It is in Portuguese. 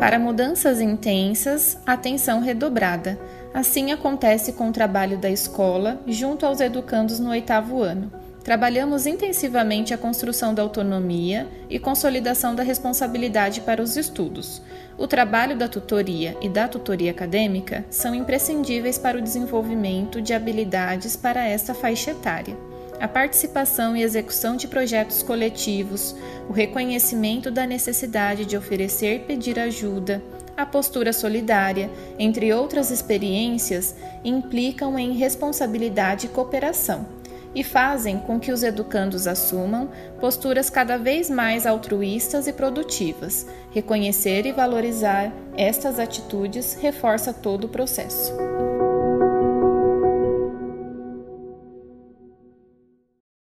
Para mudanças intensas, atenção redobrada. Assim acontece com o trabalho da escola junto aos educandos no oitavo ano. Trabalhamos intensivamente a construção da autonomia e consolidação da responsabilidade para os estudos. O trabalho da tutoria e da tutoria acadêmica são imprescindíveis para o desenvolvimento de habilidades para esta faixa etária. A participação e execução de projetos coletivos, o reconhecimento da necessidade de oferecer e pedir ajuda, a postura solidária, entre outras experiências, implicam em responsabilidade e cooperação e fazem com que os educandos assumam posturas cada vez mais altruístas e produtivas. Reconhecer e valorizar estas atitudes reforça todo o processo.